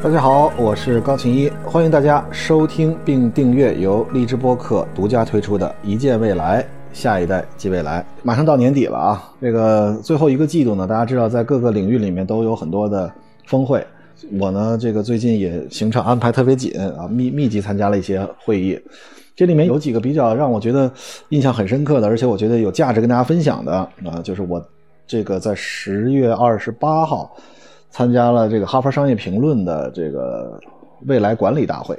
大家好，我是高琴一，欢迎大家收听并订阅由荔枝播客独家推出的《一见未来，下一代即未来》。马上到年底了啊，这个最后一个季度呢，大家知道在各个领域里面都有很多的峰会。我呢，这个最近也行程安排特别紧啊，密密集参加了一些会议。这里面有几个比较让我觉得印象很深刻的，而且我觉得有价值跟大家分享的啊，就是我这个在十月二十八号。参加了这个《哈佛商业评论》的这个未来管理大会。《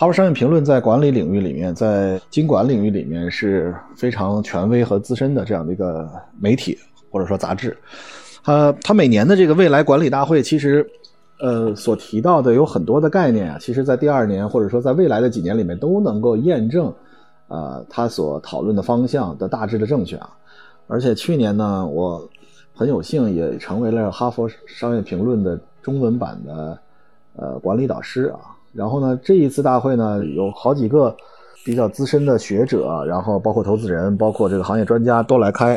哈佛商业评论》在管理领域里面，在经管领域里面是非常权威和资深的这样的一个媒体或者说杂志。呃，它每年的这个未来管理大会，其实呃所提到的有很多的概念啊，其实在第二年或者说在未来的几年里面都能够验证，呃，他所讨论的方向的大致的正确啊。而且去年呢，我。很有幸也成为了《哈佛商业评论》的中文版的呃管理导师啊。然后呢，这一次大会呢，有好几个比较资深的学者，然后包括投资人，包括这个行业专家都来开。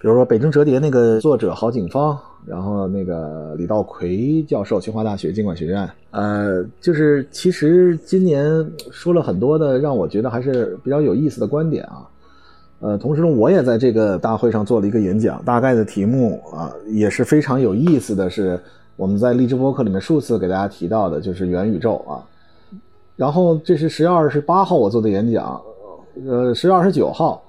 比如说《北京折叠》那个作者郝景芳，然后那个李道奎教授，清华大学经管学院。呃，就是其实今年说了很多的让我觉得还是比较有意思的观点啊。呃，同时呢，我也在这个大会上做了一个演讲，大概的题目啊也是非常有意思的是，我们在荔枝播客里面数次给大家提到的，就是元宇宙啊。然后这是十月二十八号我做的演讲，呃，十月二十九号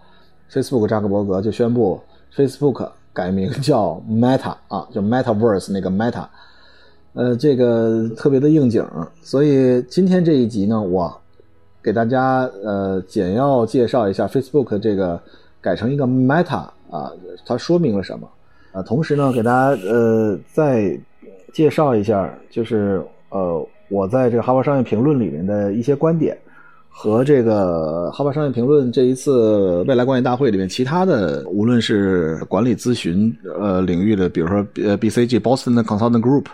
，Facebook 扎克伯格就宣布 Facebook 改名叫 Meta 啊，就 Metaverse 那个 Meta，呃，这个特别的应景，所以今天这一集呢，我。给大家呃简要介绍一下 Facebook 这个改成一个 Meta 啊，它说明了什么啊？同时呢，给大家呃再介绍一下，就是呃我在这个《哈佛商业评论》里面的一些观点，和这个《哈佛商业评论》这一次未来管理大会里面其他的，无论是管理咨询呃领域的，比如说呃 BCG Boston Consulting Group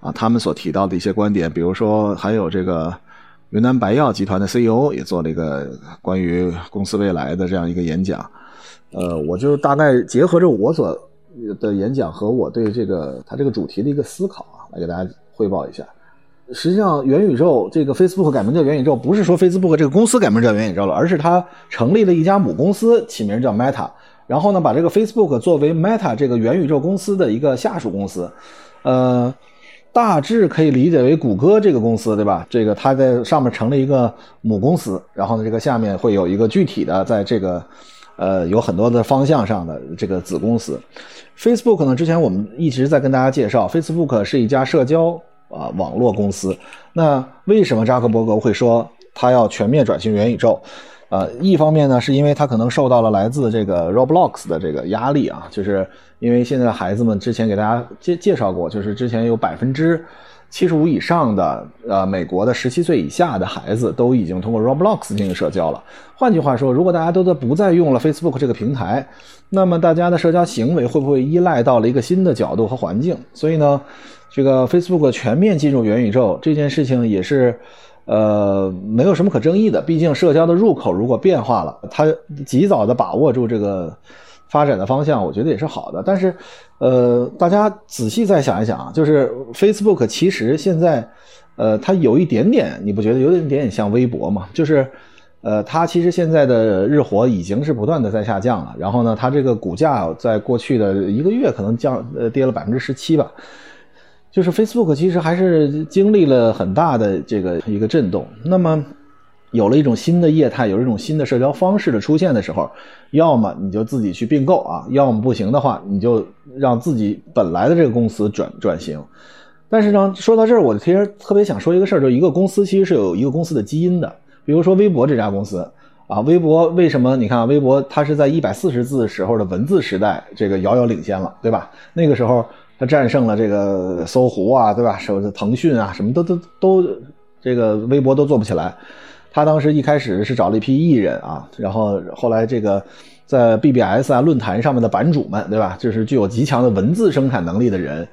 啊，他们所提到的一些观点，比如说还有这个。云南白药集团的 CEO 也做了一个关于公司未来的这样一个演讲，呃，我就大概结合着我所的演讲和我对这个他这个主题的一个思考啊，来给大家汇报一下。实际上，元宇宙这个 Facebook 改名叫元宇宙，不是说 Facebook 这个公司改名叫元宇宙了，而是它成立了一家母公司，起名叫 Meta，然后呢，把这个 Facebook 作为 Meta 这个元宇宙公司的一个下属公司，呃。大致可以理解为谷歌这个公司，对吧？这个它在上面成了一个母公司，然后呢，这个下面会有一个具体的，在这个，呃，有很多的方向上的这个子公司。Facebook 呢，之前我们一直在跟大家介绍，Facebook 是一家社交啊网络公司。那为什么扎克伯格会说他要全面转型元宇宙？呃，一方面呢，是因为他可能受到了来自这个 Roblox 的这个压力啊，就是因为现在孩子们之前给大家介介绍过，就是之前有百分之七十五以上的呃美国的十七岁以下的孩子都已经通过 Roblox 进行社交了。换句话说，如果大家都在不再用了 Facebook 这个平台，那么大家的社交行为会不会依赖到了一个新的角度和环境？所以呢，这个 Facebook 全面进入元宇宙这件事情也是。呃，没有什么可争议的。毕竟社交的入口如果变化了，它及早的把握住这个发展的方向，我觉得也是好的。但是，呃，大家仔细再想一想啊，就是 Facebook 其实现在，呃，它有一点点，你不觉得有一点点像微博吗？就是，呃，它其实现在的日活已经是不断的在下降了。然后呢，它这个股价在过去的一个月可能降呃跌了百分之十七吧。就是 Facebook 其实还是经历了很大的这个一个震动。那么，有了一种新的业态，有一种新的社交方式的出现的时候，要么你就自己去并购啊，要么不行的话，你就让自己本来的这个公司转转型。但是呢，说到这儿，我其实特别想说一个事儿，就一个公司其实是有一个公司的基因的。比如说微博这家公司啊，微博为什么？你看微博它是在一百四十字时候的文字时代，这个遥遥领先了，对吧？那个时候。他战胜了这个搜狐啊，对吧？什么腾讯啊，什么都都都，这个微博都做不起来。他当时一开始是找了一批艺人啊，然后后来这个在 BBS 啊论坛上面的版主们，对吧？就是具有极强的文字生产能力的人。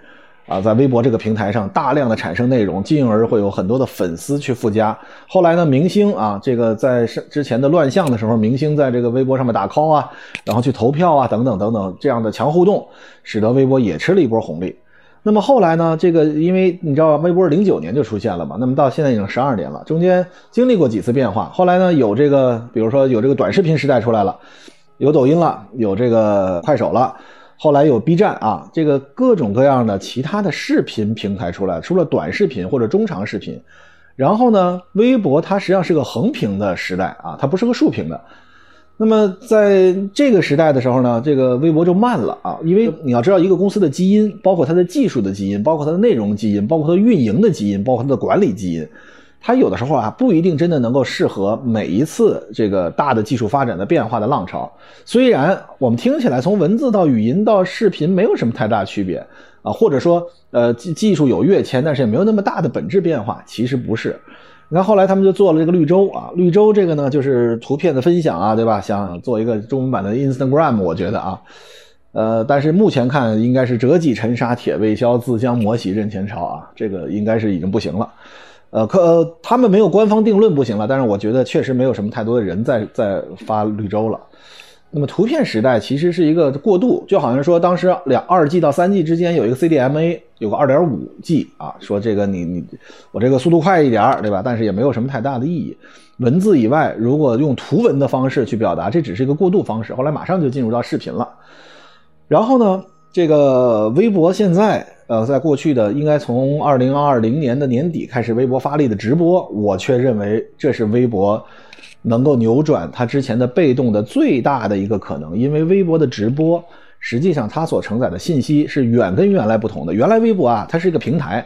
啊，在微博这个平台上大量的产生内容，进而会有很多的粉丝去附加。后来呢，明星啊，这个在之前的乱象的时候，明星在这个微博上面打 call 啊，然后去投票啊，等等等等，这样的强互动，使得微博也吃了一波红利。那么后来呢？这个因为你知道，微博零九年就出现了嘛，那么到现在已经十二年了，中间经历过几次变化。后来呢，有这个，比如说有这个短视频时代出来了，有抖音了，有这个快手了，后来有 B 站啊，这个各种各样的其他的视频平台出来，除了短视频或者中长视频，然后呢，微博它实际上是个横屏的时代啊，它不是个竖屏的。那么在这个时代的时候呢，这个微博就慢了啊，因为你要知道一个公司的基因，包括它的技术的基因，包括它的内容基因，包括它运营的基因，包括它的管理基因，它有的时候啊不一定真的能够适合每一次这个大的技术发展的变化的浪潮。虽然我们听起来从文字到语音到视频没有什么太大区别啊，或者说呃技技术有跃迁，但是也没有那么大的本质变化，其实不是。你看，后来他们就做了这个绿洲啊，绿洲这个呢，就是图片的分享啊，对吧？想做一个中文版的 Instagram，我觉得啊，呃，但是目前看应该是折戟沉沙铁未销，自将磨洗认前朝啊，这个应该是已经不行了。呃，可呃他们没有官方定论不行了，但是我觉得确实没有什么太多的人在在发绿洲了。那么图片时代其实是一个过渡，就好像说当时两二 G 到三 G 之间有一个 CDMA，有个二点五 G 啊，说这个你你我这个速度快一点对吧？但是也没有什么太大的意义。文字以外，如果用图文的方式去表达，这只是一个过渡方式。后来马上就进入到视频了。然后呢，这个微博现在呃，在过去的应该从二零二零年的年底开始，微博发力的直播，我却认为这是微博。能够扭转它之前的被动的最大的一个可能，因为微博的直播，实际上它所承载的信息是远跟原来不同的。原来微博啊，它是一个平台，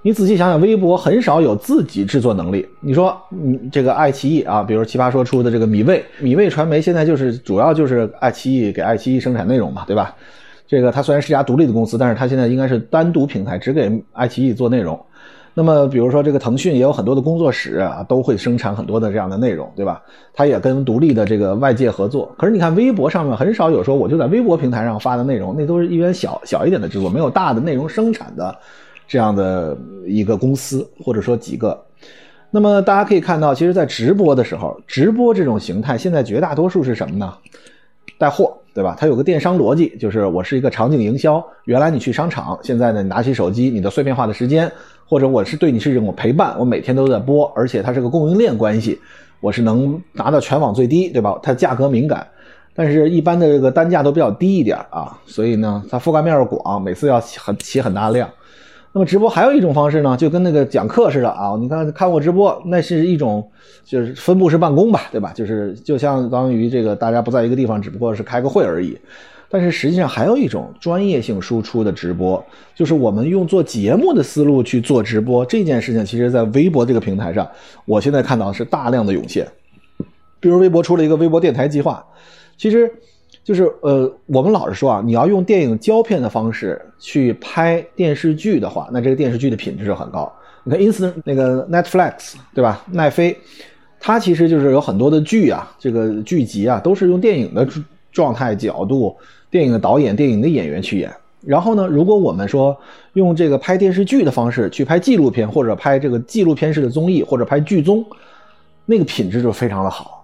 你仔细想想，微博很少有自己制作能力。你说，嗯这个爱奇艺啊，比如奇葩说出的这个米未，米未传媒现在就是主要就是爱奇艺给爱奇艺生产内容嘛，对吧？这个它虽然是家独立的公司，但是它现在应该是单独平台，只给爱奇艺做内容。那么，比如说这个腾讯也有很多的工作室啊，都会生产很多的这样的内容，对吧？它也跟独立的这个外界合作。可是你看，微博上面很少有说我就在微博平台上发的内容，那都是一边小小一点的制作，没有大的内容生产的这样的一个公司或者说几个。那么大家可以看到，其实，在直播的时候，直播这种形态现在绝大多数是什么呢？带货，对吧？它有个电商逻辑，就是我是一个场景营销。原来你去商场，现在呢，你拿起手机，你的碎片化的时间。或者我是对你是一种陪伴，我每天都在播，而且它是个供应链关系，我是能拿到全网最低，对吧？它价格敏感，但是一般的这个单价都比较低一点啊，所以呢，它覆盖面广，每次要很起很大量。那么直播还有一种方式呢，就跟那个讲课似的啊，你看看过直播，那是一种就是分布式办公吧，对吧？就是就相当于这个大家不在一个地方，只不过是开个会而已。但是实际上还有一种专业性输出的直播，就是我们用做节目的思路去做直播这件事情，其实在微博这个平台上，我现在看到是大量的涌现。比如微博出了一个微博电台计划，其实就是呃，我们老是说啊，你要用电影胶片的方式去拍电视剧的话，那这个电视剧的品质是很高。你看 ins 那个 Netflix 对吧？奈飞，它其实就是有很多的剧啊，这个剧集啊，都是用电影的状态角度。电影的导演、电影的演员去演，然后呢，如果我们说用这个拍电视剧的方式去拍纪录片，或者拍这个纪录片式的综艺，或者拍剧综，那个品质就非常的好。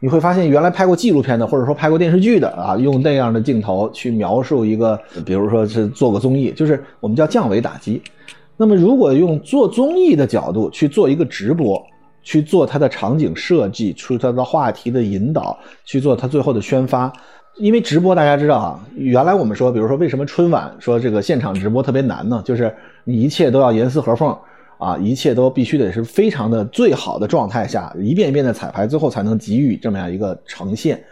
你会发现，原来拍过纪录片的，或者说拍过电视剧的啊，用那样的镜头去描述一个，比如说是做个综艺，就是我们叫降维打击。那么，如果用做综艺的角度去做一个直播，去做它的场景设计，出它的话题的引导，去做它最后的宣发。因为直播，大家知道啊，原来我们说，比如说为什么春晚说这个现场直播特别难呢？就是你一切都要严丝合缝啊，一切都必须得是非常的最好的状态下，一遍一遍的彩排，最后才能给予这么样一个呈现。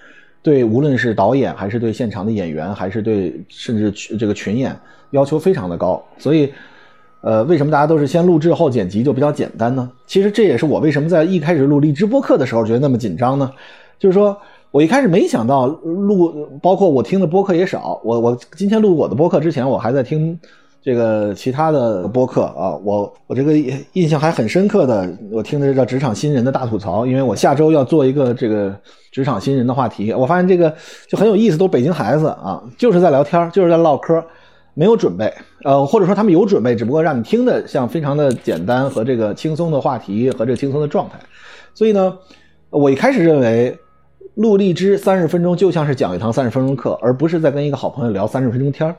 对，无论是导演还是对现场的演员，还是对甚至这个群演，要求非常的高。所以，呃，为什么大家都是先录制后剪辑就比较简单呢？其实这也是我为什么在一开始录荔枝播客的时候觉得那么紧张呢？就是说。我一开始没想到录，包括我听的播客也少。我我今天录我的播客之前，我还在听这个其他的播客啊。我我这个印象还很深刻的，我听的这叫职场新人的大吐槽，因为我下周要做一个这个职场新人的话题。我发现这个就很有意思，都是北京孩子啊，就是在聊天，就是在唠嗑，没有准备，呃，或者说他们有准备，只不过让你听的像非常的简单和这个轻松的话题和这轻松的状态。所以呢，我一开始认为。录荔枝三十分钟就像是讲一堂三十分钟课，而不是在跟一个好朋友聊三十分钟天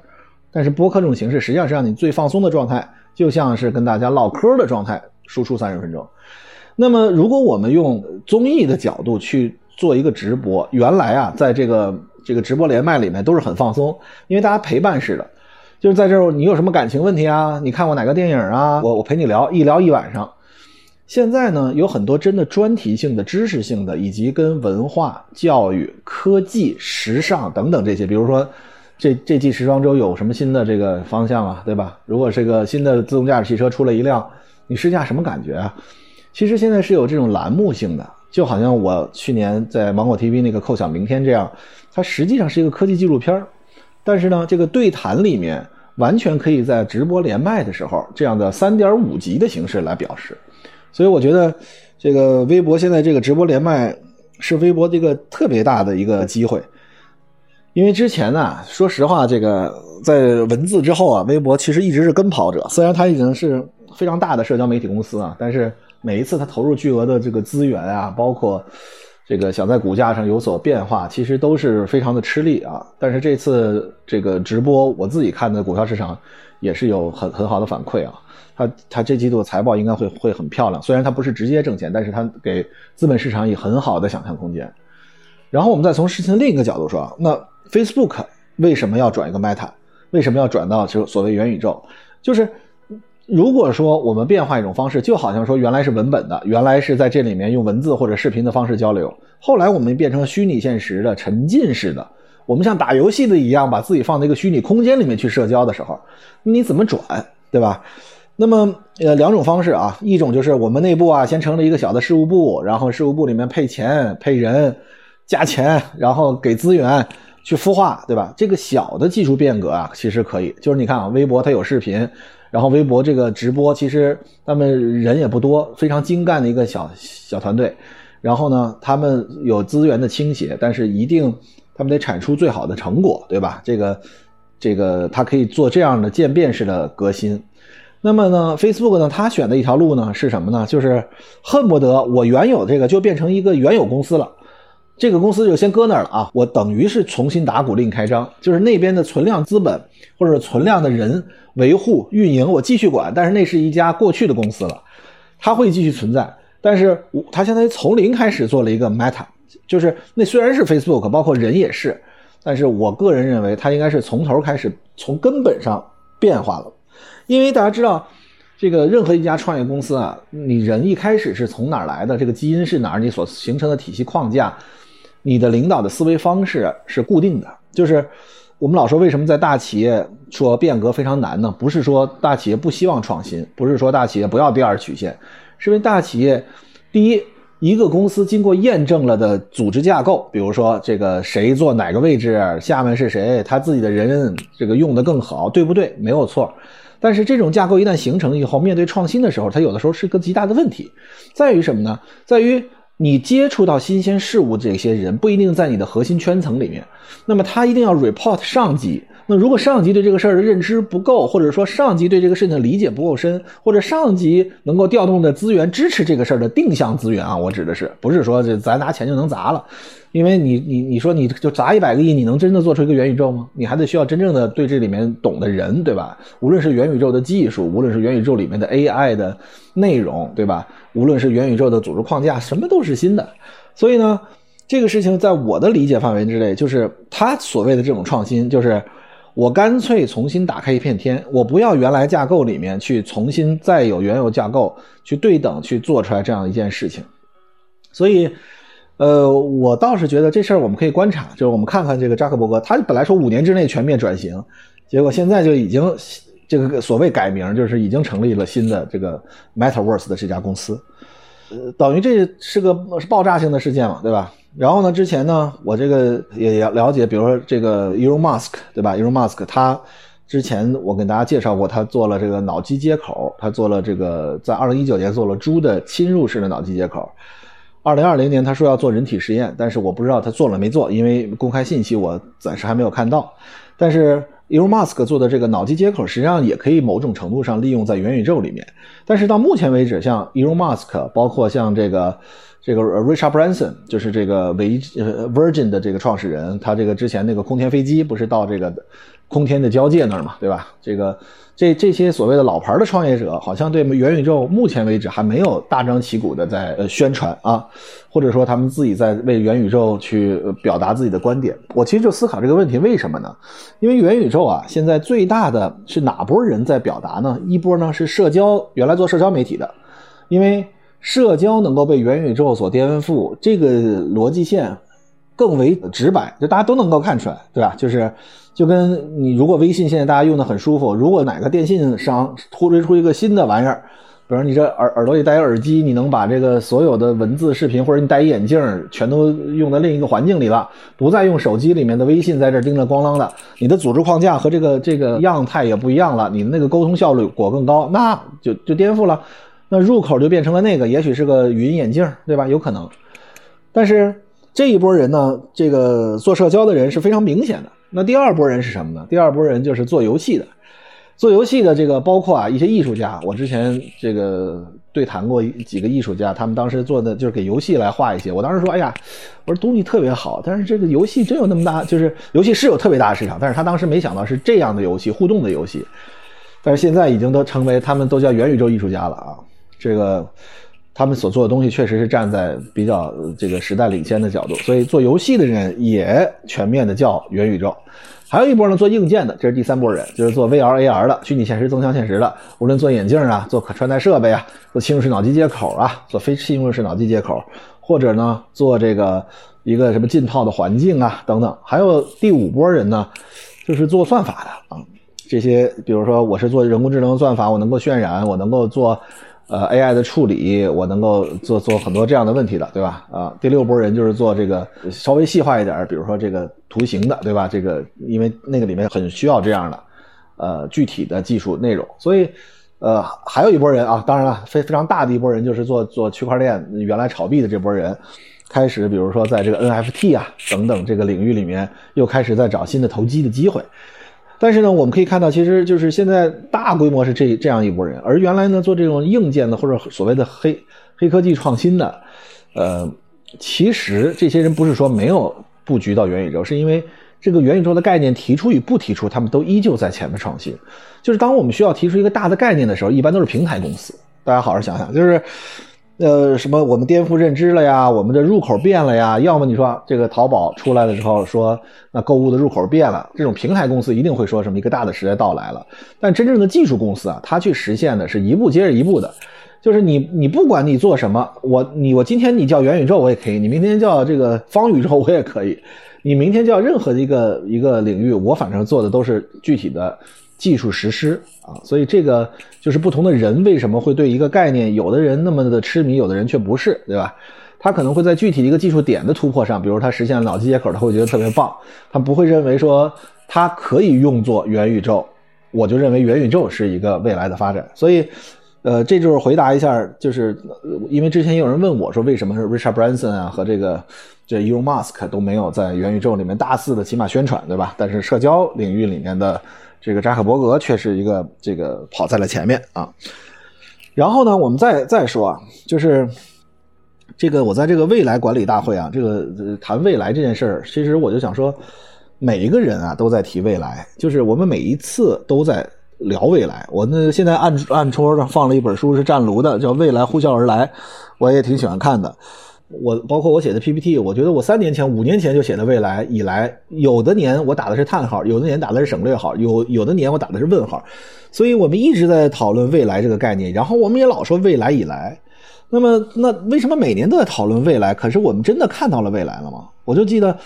但是播客这种形式实际上是让你最放松的状态，就像是跟大家唠嗑的状态，输出三十分钟。那么如果我们用综艺的角度去做一个直播，原来啊，在这个这个直播连麦里面都是很放松，因为大家陪伴式的，就是在这儿你有什么感情问题啊？你看过哪个电影啊？我我陪你聊，一聊一晚上。现在呢，有很多真的专题性的、知识性的，以及跟文化、教育、科技、时尚等等这些，比如说。这这季时装周有什么新的这个方向啊？对吧？如果这个新的自动驾驶汽车出了一辆，你试驾什么感觉啊？其实现在是有这种栏目性的，就好像我去年在芒果 TV 那个《叩响明天》这样，它实际上是一个科技纪录片但是呢，这个对谈里面完全可以在直播连麦的时候这样的三点五级的形式来表示。所以我觉得这个微博现在这个直播连麦是微博这个特别大的一个机会。因为之前呢，说实话，这个在文字之后啊，微博其实一直是跟跑者。虽然它已经是非常大的社交媒体公司啊，但是每一次它投入巨额的这个资源啊，包括这个想在股价上有所变化，其实都是非常的吃力啊。但是这次这个直播，我自己看的股票市场也是有很很好的反馈啊。它它这季度的财报应该会会很漂亮，虽然它不是直接挣钱，但是它给资本市场以很好的想象空间。然后我们再从事情另一个角度说，那。Facebook 为什么要转一个 Meta？为什么要转到就所谓元宇宙？就是如果说我们变化一种方式，就好像说原来是文本的，原来是在这里面用文字或者视频的方式交流，后来我们变成虚拟现实的沉浸式的，我们像打游戏的一样，把自己放在一个虚拟空间里面去社交的时候，你怎么转，对吧？那么呃两种方式啊，一种就是我们内部啊先成立一个小的事务部，然后事务部里面配钱配人，加钱，然后给资源。去孵化，对吧？这个小的技术变革啊，其实可以。就是你看啊，微博它有视频，然后微博这个直播，其实他们人也不多，非常精干的一个小小团队。然后呢，他们有资源的倾斜，但是一定他们得产出最好的成果，对吧？这个这个它可以做这样的渐变式的革新。那么呢，Facebook 呢，它选的一条路呢是什么呢？就是恨不得我原有这个就变成一个原有公司了。这个公司就先搁那儿了啊！我等于是重新打鼓另开张，就是那边的存量资本或者存量的人维护运营，我继续管。但是那是一家过去的公司了，它会继续存在。但是它相当于从零开始做了一个 Meta，就是那虽然是 Facebook，包括人也是，但是我个人认为它应该是从头开始，从根本上变化了。因为大家知道，这个任何一家创业公司啊，你人一开始是从哪儿来的，这个基因是哪儿，你所形成的体系框架。你的领导的思维方式是固定的，就是我们老说为什么在大企业说变革非常难呢？不是说大企业不希望创新，不是说大企业不要第二曲线，是因为大企业第一一个公司经过验证了的组织架构，比如说这个谁坐哪个位置，下面是谁，他自己的人这个用的更好，对不对？没有错。但是这种架构一旦形成以后，面对创新的时候，它有的时候是个极大的问题，在于什么呢？在于。你接触到新鲜事物，这些人不一定在你的核心圈层里面，那么他一定要 report 上级。那如果上级对这个事儿的认知不够，或者说上级对这个事情的理解不够深，或者上级能够调动的资源支持这个事儿的定向资源啊，我指的是，不是说这咱拿钱就能砸了。因为你你你说你就砸一百个亿，你能真的做出一个元宇宙吗？你还得需要真正的对这里面懂的人，对吧？无论是元宇宙的技术，无论是元宇宙里面的 AI 的内容，对吧？无论是元宇宙的组织框架，什么都是新的。所以呢，这个事情在我的理解范围之内，就是他所谓的这种创新，就是我干脆重新打开一片天，我不要原来架构里面去重新再有原有架构去对等去做出来这样一件事情。所以。呃，我倒是觉得这事儿我们可以观察，就是我们看看这个扎克伯格，他本来说五年之内全面转型，结果现在就已经这个所谓改名，就是已经成立了新的这个 Metaverse 的这家公司，呃，等于这是个是爆炸性的事件嘛，对吧？然后呢，之前呢，我这个也了解，比如说这个 Elon Musk，对吧？Elon Musk 他之前我跟大家介绍过，他做了这个脑机接口，他做了这个在二零一九年做了猪的侵入式的脑机接口。二零二零年，他说要做人体实验，但是我不知道他做了没做，因为公开信息我暂时还没有看到。但是 Elon Musk 做的这个脑机接口，实际上也可以某种程度上利用在元宇宙里面。但是到目前为止，像 Elon Musk，包括像这个这个 Richard Branson，就是这个维 Virgin 的这个创始人，他这个之前那个空天飞机不是到这个空天的交界那儿嘛，对吧？这个这这些所谓的老牌的创业者，好像对元宇宙目前为止还没有大张旗鼓的在呃宣传啊，或者说他们自己在为元宇宙去表达自己的观点。我其实就思考这个问题，为什么呢？因为元宇宙啊，现在最大的是哪波人在表达呢？一波呢是社交，原来做社交媒体的，因为社交能够被元宇宙所颠覆，这个逻辑线更为直白，就大家都能够看出来，对吧？就是。就跟你如果微信现在大家用的很舒服，如果哪个电信商突推出一个新的玩意儿，比如你这耳耳朵里戴耳机，你能把这个所有的文字、视频，或者你戴一眼镜全都用在另一个环境里了，不再用手机里面的微信在这叮了咣啷的，你的组织框架和这个这个样态也不一样了，你的那个沟通效率果更高，那就就颠覆了，那入口就变成了那个，也许是个语音眼镜，对吧？有可能，但是这一波人呢，这个做社交的人是非常明显的。那第二波人是什么呢？第二波人就是做游戏的，做游戏的这个包括啊一些艺术家。我之前这个对谈过几个艺术家，他们当时做的就是给游戏来画一些。我当时说，哎呀，我说东西特别好，但是这个游戏真有那么大？就是游戏是有特别大的市场，但是他当时没想到是这样的游戏，互动的游戏。但是现在已经都成为他们都叫元宇宙艺术家了啊，这个。他们所做的东西确实是站在比较这个时代领先的角度，所以做游戏的人也全面的叫元宇宙。还有一波呢，做硬件的，这是第三波人，就是做 VR、AR 的虚拟现实、增强现实的，无论做眼镜啊，做可穿戴设备啊，做侵入式脑机接口啊，做非侵入式脑机接口，或者呢做这个一个什么浸泡的环境啊等等。还有第五波人呢，就是做算法的啊，这些比如说我是做人工智能算法，我能够渲染，我能够做。呃，AI 的处理，我能够做做很多这样的问题的，对吧？啊，第六波人就是做这个稍微细化一点，比如说这个图形的，对吧？这个因为那个里面很需要这样的，呃，具体的技术内容。所以，呃，还有一波人啊，当然了，非非常大的一波人就是做做区块链，原来炒币的这波人，开始比如说在这个 NFT 啊等等这个领域里面，又开始在找新的投机的机会。但是呢，我们可以看到，其实就是现在大规模是这这样一拨人，而原来呢做这种硬件的或者所谓的黑黑科技创新的，呃，其实这些人不是说没有布局到元宇宙，是因为这个元宇宙的概念提出与不提出，他们都依旧在前面创新。就是当我们需要提出一个大的概念的时候，一般都是平台公司。大家好好想想，就是。呃，什么我们颠覆认知了呀？我们的入口变了呀？要么你说这个淘宝出来的时候说，那购物的入口变了，这种平台公司一定会说什么一个大的时代到来了。但真正的技术公司啊，它去实现的是一步接着一步的，就是你你不管你做什么，我你我今天你叫元宇宙我也可以，你明天叫这个方宇宙我也可以，你明天叫任何的一个一个领域，我反正做的都是具体的。技术实施啊，所以这个就是不同的人为什么会对一个概念，有的人那么的痴迷，有的人却不是，对吧？他可能会在具体的一个技术点的突破上，比如他实现了脑机接口，他会觉得特别棒，他不会认为说它可以用作元宇宙，我就认为元宇宙是一个未来的发展。所以，呃，这就是回答一下，就是因为之前也有人问我说，为什么是 Richard Branson 啊和这个这 Elon Musk 都没有在元宇宙里面大肆的起码宣传，对吧？但是社交领域里面的。这个扎克伯格却是一个这个跑在了前面啊，然后呢，我们再再说啊，就是这个我在这个未来管理大会啊，这个谈未来这件事儿，其实我就想说，每一个人啊都在提未来，就是我们每一次都在聊未来。我那现在暗暗戳上放了一本书，是湛卢的，叫《未来呼啸而来》，我也挺喜欢看的。我包括我写的 PPT，我觉得我三年前、五年前就写的未来以来，有的年我打的是叹号，有的年打的是省略号，有有的年我打的是问号，所以我们一直在讨论未来这个概念，然后我们也老说未来以来，那么那为什么每年都在讨论未来？可是我们真的看到了未来了吗？我就记得，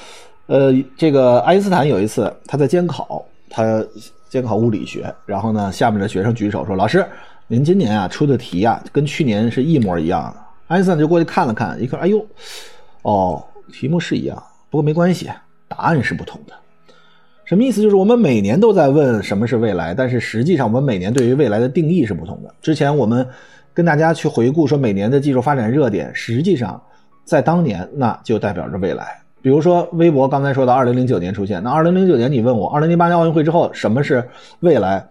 呃，这个爱因斯坦有一次他在监考，他监考物理学，然后呢，下面的学生举手说：“老师，您今年啊出的题啊，跟去年是一模一样。”的因斯坦就过去看了看，一看，哎呦，哦，题目是一样，不过没关系，答案是不同的。什么意思？就是我们每年都在问什么是未来，但是实际上我们每年对于未来的定义是不同的。之前我们跟大家去回顾说每年的技术发展热点，实际上在当年那就代表着未来。比如说微博刚才说到二零零九年出现，那二零零九年你问我二零零八年奥运会之后什么是未来？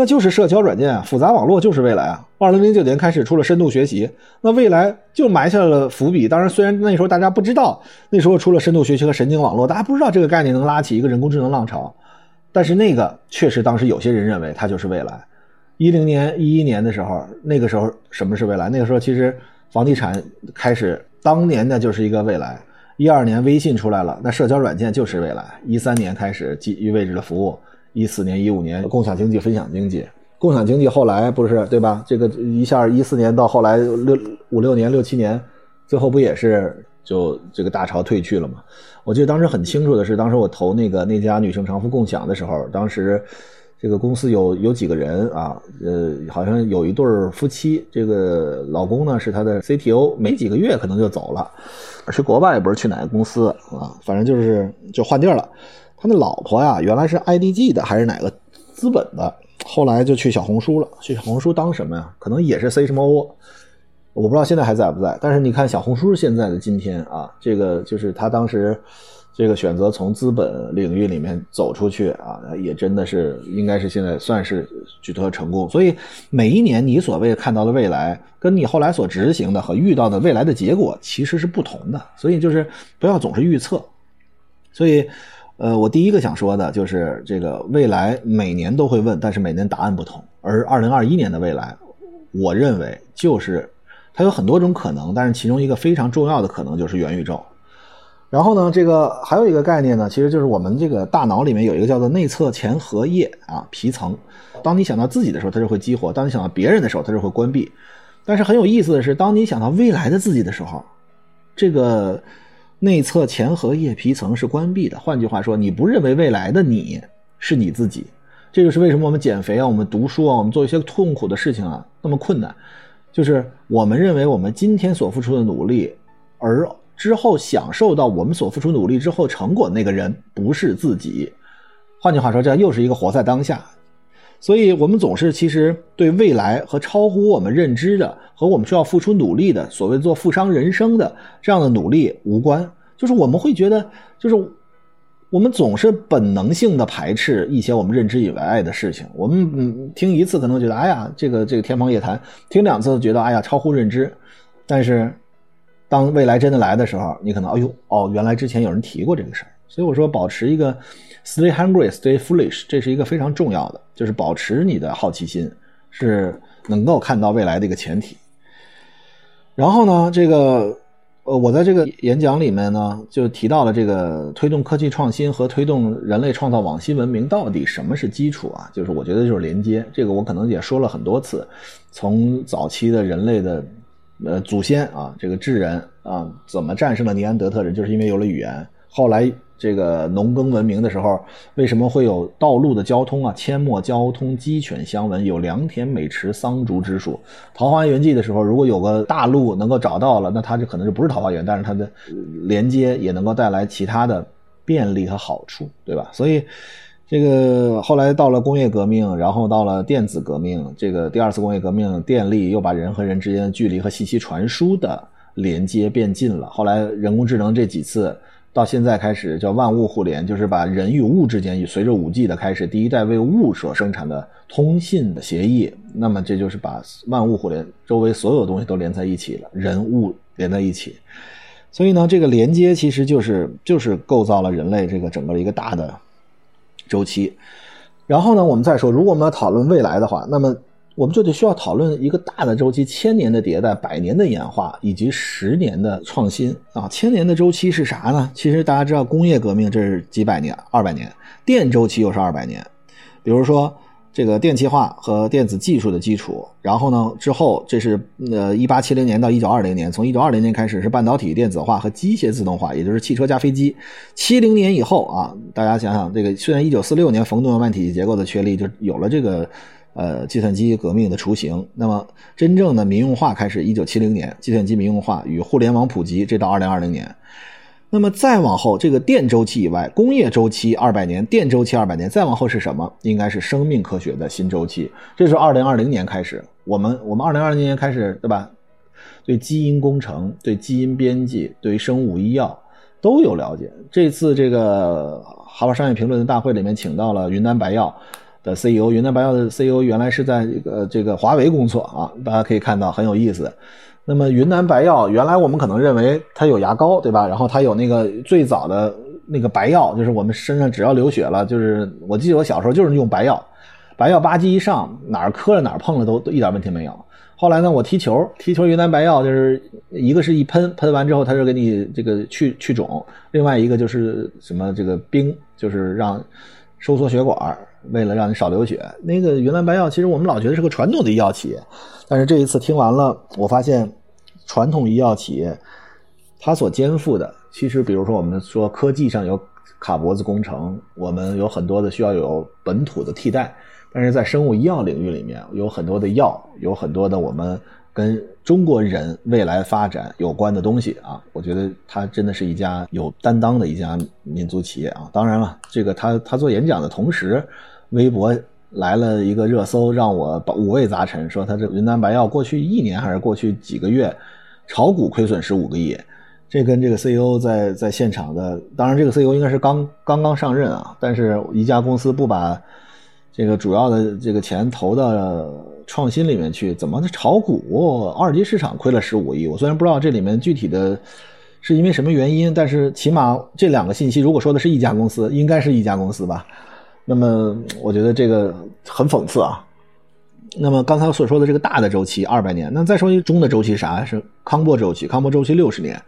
那就是社交软件啊，复杂网络就是未来啊。二零零九年开始出了深度学习，那未来就埋下了伏笔。当然，虽然那时候大家不知道，那时候出了深度学习和神经网络，大家不知道这个概念能拉起一个人工智能浪潮。但是那个确实当时有些人认为它就是未来。一零年、一一年的时候，那个时候什么是未来？那个时候其实房地产开始，当年的就是一个未来。一二年微信出来了，那社交软件就是未来。一三年开始基于位置的服务，一四年、一五年共享经济、分享经济。共享经济后来不是对吧？这个一下一四年到后来六五六年、六七年，最后不也是就这个大潮退去了吗？我记得当时很清楚的是，当时我投那个那家女生长服共享的时候，当时。这个公司有有几个人啊？呃，好像有一对夫妻，这个老公呢是他的 CTO，没几个月可能就走了，去国外也不是去哪个公司啊，反正就是就换地儿了。他的老婆呀，原来是 IDG 的还是哪个资本的，后来就去小红书了，去小红书当什么呀？可能也是 C 什么 O，我不知道现在还在不在。但是你看小红书现在的今天啊，这个就是他当时。这个选择从资本领域里面走出去啊，也真的是应该是现在算是取得成功。所以每一年你所谓看到的未来，跟你后来所执行的和遇到的未来的结果其实是不同的。所以就是不要总是预测。所以，呃，我第一个想说的就是这个未来每年都会问，但是每年答案不同。而二零二一年的未来，我认为就是它有很多种可能，但是其中一个非常重要的可能就是元宇宙。然后呢，这个还有一个概念呢，其实就是我们这个大脑里面有一个叫做内侧前额叶啊皮层。当你想到自己的时候，它就会激活；当你想到别人的时候，它就会关闭。但是很有意思的是，当你想到未来的自己的时候，这个内侧前额叶皮层是关闭的。换句话说，你不认为未来的你是你自己。这就是为什么我们减肥啊，我们读书啊，我们做一些痛苦的事情啊那么困难，就是我们认为我们今天所付出的努力，而。之后享受到我们所付出努力之后成果那个人不是自己，换句话说，这又是一个活在当下。所以，我们总是其实对未来和超乎我们认知的和我们需要付出努力的所谓做富商人生的这样的努力无关。就是我们会觉得，就是我们总是本能性的排斥一些我们认知以外的事情。我们嗯听一次可能觉得哎呀这个这个天方夜谭，听两次觉得哎呀超乎认知，但是。当未来真的来的时候，你可能哎呦哦，原来之前有人提过这个事儿，所以我说保持一个 stay hungry, stay foolish，这是一个非常重要的，就是保持你的好奇心，是能够看到未来的一个前提。然后呢，这个呃，我在这个演讲里面呢，就提到了这个推动科技创新和推动人类创造网新文明到底什么是基础啊？就是我觉得就是连接，这个我可能也说了很多次，从早期的人类的。呃，祖先啊，这个智人啊，怎么战胜了尼安德特人？就是因为有了语言。后来这个农耕文明的时候，为什么会有道路的交通啊？阡陌交通，鸡犬相闻，有良田美池桑竹之属。桃花源记的时候，如果有个大路能够找到了，那它就可能就不是桃花源，但是它的连接也能够带来其他的便利和好处，对吧？所以。这个后来到了工业革命，然后到了电子革命，这个第二次工业革命，电力又把人和人之间的距离和信息传输的连接变近了。后来人工智能这几次，到现在开始叫万物互联，就是把人与物之间，随着五 G 的开始，第一代为物所生产的通信的协议，那么这就是把万物互联，周围所有东西都连在一起了，人物连在一起。所以呢，这个连接其实就是就是构造了人类这个整个一个大的。周期，然后呢，我们再说，如果我们要讨论未来的话，那么我们就得需要讨论一个大的周期：千年的迭代、百年的演化以及十年的创新啊。千年的周期是啥呢？其实大家知道，工业革命这是几百年、二百年，电周期又是二百年。比如说。这个电气化和电子技术的基础，然后呢，之后这是呃一八七零年到一九二零年，从一九二零年开始是半导体电子化和机械自动化，也就是汽车加飞机。七零年以后啊，大家想想，这个虽然一九四六年冯诺曼体系结构的确立，就有了这个呃计算机革命的雏形。那么真正的民用化开始，一九七零年，计算机民用化与互联网普及，这到二零二零年。那么再往后，这个电周期以外，工业周期二百年，电周期二百年，再往后是什么？应该是生命科学的新周期。这是二零二零年开始，我们我们二零二零年开始，对吧？对基因工程、对基因编辑、对生物医药都有了解。这次这个哈佛商业评论的大会里面，请到了云南白药的 CEO，云南白药的 CEO 原来是在这个这个华为工作啊，大家可以看到很有意思。那么云南白药原来我们可能认为它有牙膏，对吧？然后它有那个最早的那个白药，就是我们身上只要流血了，就是我记得我小时候就是用白药，白药吧唧一上，哪儿磕了哪儿碰了都都一点问题没有。后来呢，我踢球，踢球云南白药就是一个是一喷，喷完之后它就给你这个去去肿，另外一个就是什么这个冰，就是让收缩血管，为了让你少流血。那个云南白药其实我们老觉得是个传统的医药企业，但是这一次听完了，我发现传统医药企业它所肩负的，其实比如说我们说科技上有卡脖子工程，我们有很多的需要有本土的替代。但是在生物医药领域里面，有很多的药，有很多的我们跟中国人未来发展有关的东西啊。我觉得它真的是一家有担当的一家民族企业啊。当然了，这个他他做演讲的同时，微博来了一个热搜，让我五味杂陈，说他这云南白药过去一年还是过去几个月，炒股亏损十五个亿。这跟这个 CEO 在在现场的，当然这个 CEO 应该是刚刚刚上任啊，但是一家公司不把。这个主要的这个钱投到创新里面去，怎么炒股？二级市场亏了十五亿。我虽然不知道这里面具体的是因为什么原因，但是起码这两个信息，如果说的是一家公司，应该是一家公司吧。那么我觉得这个很讽刺啊。那么刚才所说的这个大的周期二百年，那再说一中的周期啥？是康波周期。康波周期六十年，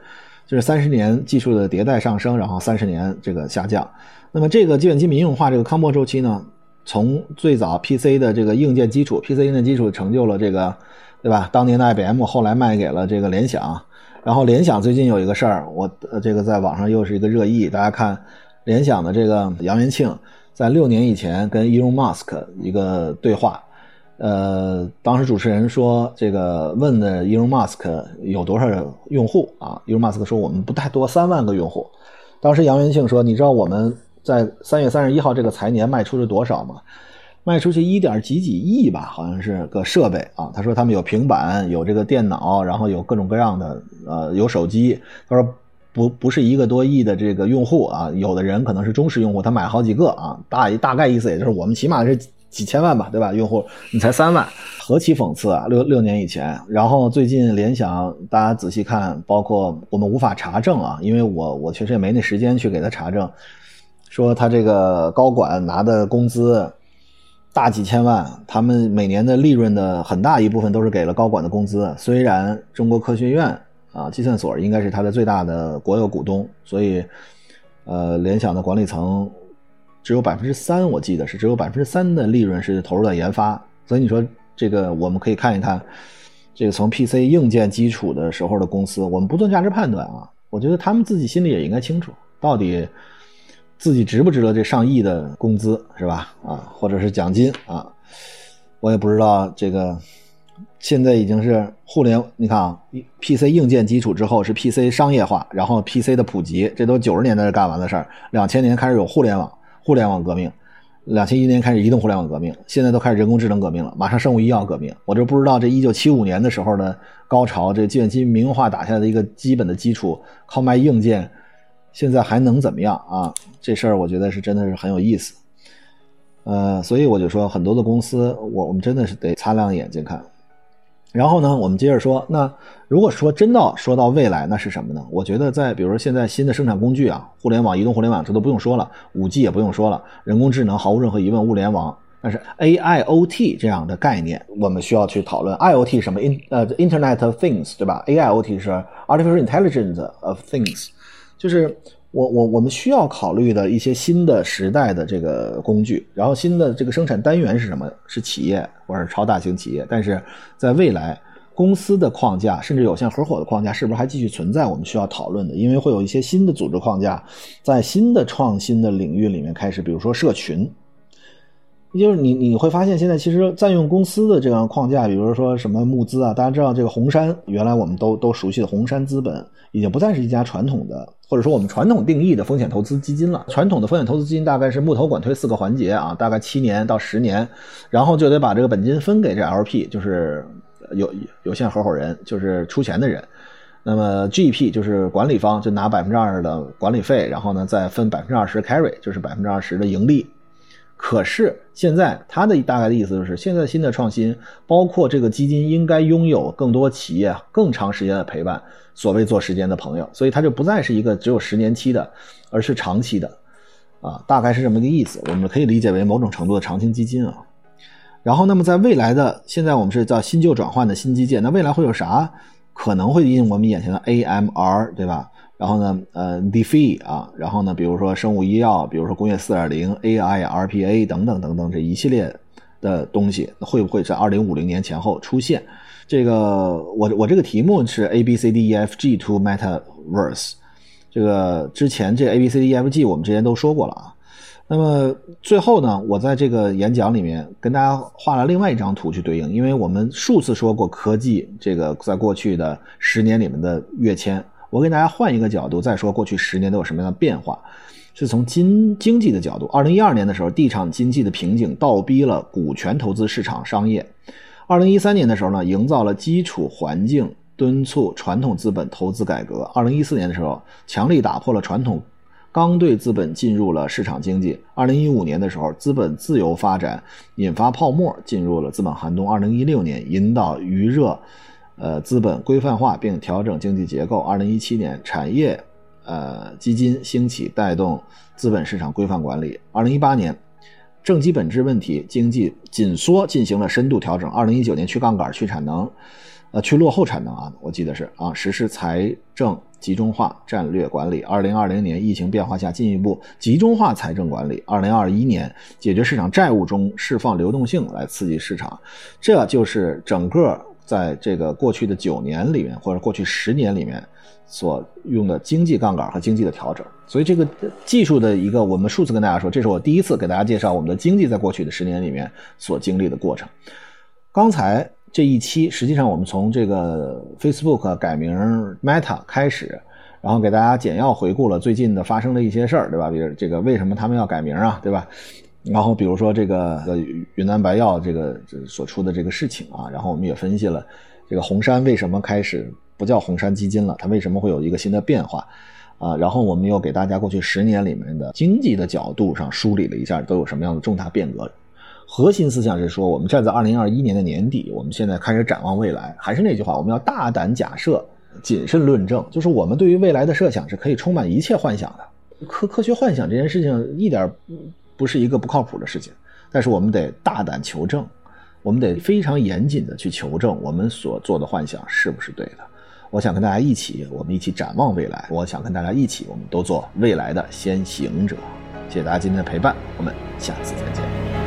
就是三十年技术的迭代上升，然后三十年这个下降。那么这个计算机民用化这个康波周期呢？从最早 PC 的这个硬件基础，PC 硬件基础成就了这个，对吧？当年的 IBM 后来卖给了这个联想，然后联想最近有一个事儿，我这个在网上又是一个热议。大家看，联想的这个杨元庆在六年以前跟 Elon Musk 一个对话，呃，当时主持人说这个问的 Elon Musk 有多少用户啊？Elon Musk 说我们不太多，三万个用户。当时杨元庆说，你知道我们。在三月三十一号这个财年卖出了多少吗？卖出去一点几几亿吧，好像是个设备啊。他说他们有平板，有这个电脑，然后有各种各样的呃，有手机。他说不不是一个多亿的这个用户啊，有的人可能是忠实用户，他买好几个啊。大大概意思也就是我们起码是几千万吧，对吧？用户你才三万，何其讽刺啊！六六年以前，然后最近联想，大家仔细看，包括我们无法查证啊，因为我我确实也没那时间去给他查证。说他这个高管拿的工资大几千万，他们每年的利润的很大一部分都是给了高管的工资。虽然中国科学院啊，计算所应该是它的最大的国有股东，所以呃，联想的管理层只有百分之三，我记得是只有百分之三的利润是投入到研发。所以你说这个我们可以看一看，这个从 PC 硬件基础的时候的公司，我们不做价值判断啊，我觉得他们自己心里也应该清楚到底。自己值不值得这上亿的工资是吧？啊，或者是奖金啊？我也不知道这个。现在已经是互联，你看啊，PC 硬件基础之后是 PC 商业化，然后 PC 的普及，这都九十年代干完的事儿。两千年开始有互联网，互联网革命；两千一年开始移动互联网革命，现在都开始人工智能革命了，马上生物医药革命。我就不知道这一九七五年的时候的高潮，这计算机民用化打下的一个基本的基础，靠卖硬件。现在还能怎么样啊？这事儿我觉得是真的是很有意思，呃，所以我就说很多的公司，我我们真的是得擦亮眼睛看。然后呢，我们接着说，那如果说真到说到未来，那是什么呢？我觉得在比如说现在新的生产工具啊，互联网、移动互联网这都不用说了，五 G 也不用说了，人工智能毫无任何疑问，物联网。但是 AIoT 这样的概念，我们需要去讨论 IoT 什么 In 呃 Internet of Things 对吧？AIoT 是 Artificial Intelligence of Things。就是我我我们需要考虑的一些新的时代的这个工具，然后新的这个生产单元是什么？是企业或者是超大型企业。但是在未来，公司的框架甚至有限合伙的框架是不是还继续存在？我们需要讨论的，因为会有一些新的组织框架在新的创新的领域里面开始，比如说社群。就是你你会发现，现在其实占用公司的这样框架，比如说什么募资啊，大家知道这个红杉，原来我们都都熟悉的红杉资本，已经不再是一家传统的，或者说我们传统定义的风险投资基金了。传统的风险投资基金大概是募投管推四个环节啊，大概七年到十年，然后就得把这个本金分给这 LP，就是有有限合伙人，就是出钱的人。那么 GP 就是管理方，就拿百分之二的管理费，然后呢再分百分之二十 carry，就是百分之二十的盈利。可是现在他的大概的意思就是，现在新的创新，包括这个基金应该拥有更多企业更长时间的陪伴，所谓做时间的朋友，所以它就不再是一个只有十年期的，而是长期的，啊，大概是这么个意思。我们可以理解为某种程度的长青基金啊。然后，那么在未来的现在我们是叫新旧转换的新基建，那未来会有啥可能会应我们眼前的 AMR，对吧？然后呢，呃，DeFi 啊，然后呢，比如说生物医药，比如说工业四点零、AI、RPA 等等等等这一系列的东西，会不会在二零五零年前后出现？这个我我这个题目是 A B C D E F G to Metaverse，这个之前这 A B C D E F G 我们之前都说过了啊。那么最后呢，我在这个演讲里面跟大家画了另外一张图去对应，因为我们数次说过科技这个在过去的十年里面的跃迁。我给大家换一个角度再说，过去十年都有什么样的变化？是从经经济的角度。二零一二年的时候，地产经济的瓶颈倒逼了股权投资市场商业。二零一三年的时候呢，营造了基础环境，敦促传统资本投资改革。二零一四年的时候，强力打破了传统刚兑资本进入了市场经济。二零一五年的时候，资本自由发展引发泡沫，进入了资本寒冬。二零一六年，引导余热。呃，资本规范化并调整经济结构。二零一七年，产业呃基金兴起，带动资本市场规范管理。二零一八年，政基本质问题，经济紧缩进行了深度调整。二零一九年，去杠杆、去产能，呃，去落后产能啊，我记得是啊，实施财政集中化战略管理。二零二零年，疫情变化下进一步集中化财政管理。二零二一年，解决市场债务中释放流动性来刺激市场。这就是整个。在这个过去的九年里面，或者过去十年里面，所用的经济杠杆和经济的调整，所以这个技术的一个，我们数次跟大家说，这是我第一次给大家介绍我们的经济在过去的十年里面所经历的过程。刚才这一期，实际上我们从这个 Facebook 改名 Meta 开始，然后给大家简要回顾了最近的发生的一些事儿，对吧？比如这个为什么他们要改名啊，对吧？然后比如说这个云南白药这个所出的这个事情啊，然后我们也分析了这个红杉为什么开始不叫红杉基金了，它为什么会有一个新的变化啊？然后我们又给大家过去十年里面的经济的角度上梳理了一下都有什么样的重大变革。核心思想是说，我们站在二零二一年的年底，我们现在开始展望未来。还是那句话，我们要大胆假设，谨慎论证，就是我们对于未来的设想是可以充满一切幻想的。科科学幻想这件事情一点。不是一个不靠谱的事情，但是我们得大胆求证，我们得非常严谨的去求证我们所做的幻想是不是对的。我想跟大家一起，我们一起展望未来。我想跟大家一起，我们都做未来的先行者。谢谢大家今天的陪伴，我们下次再见。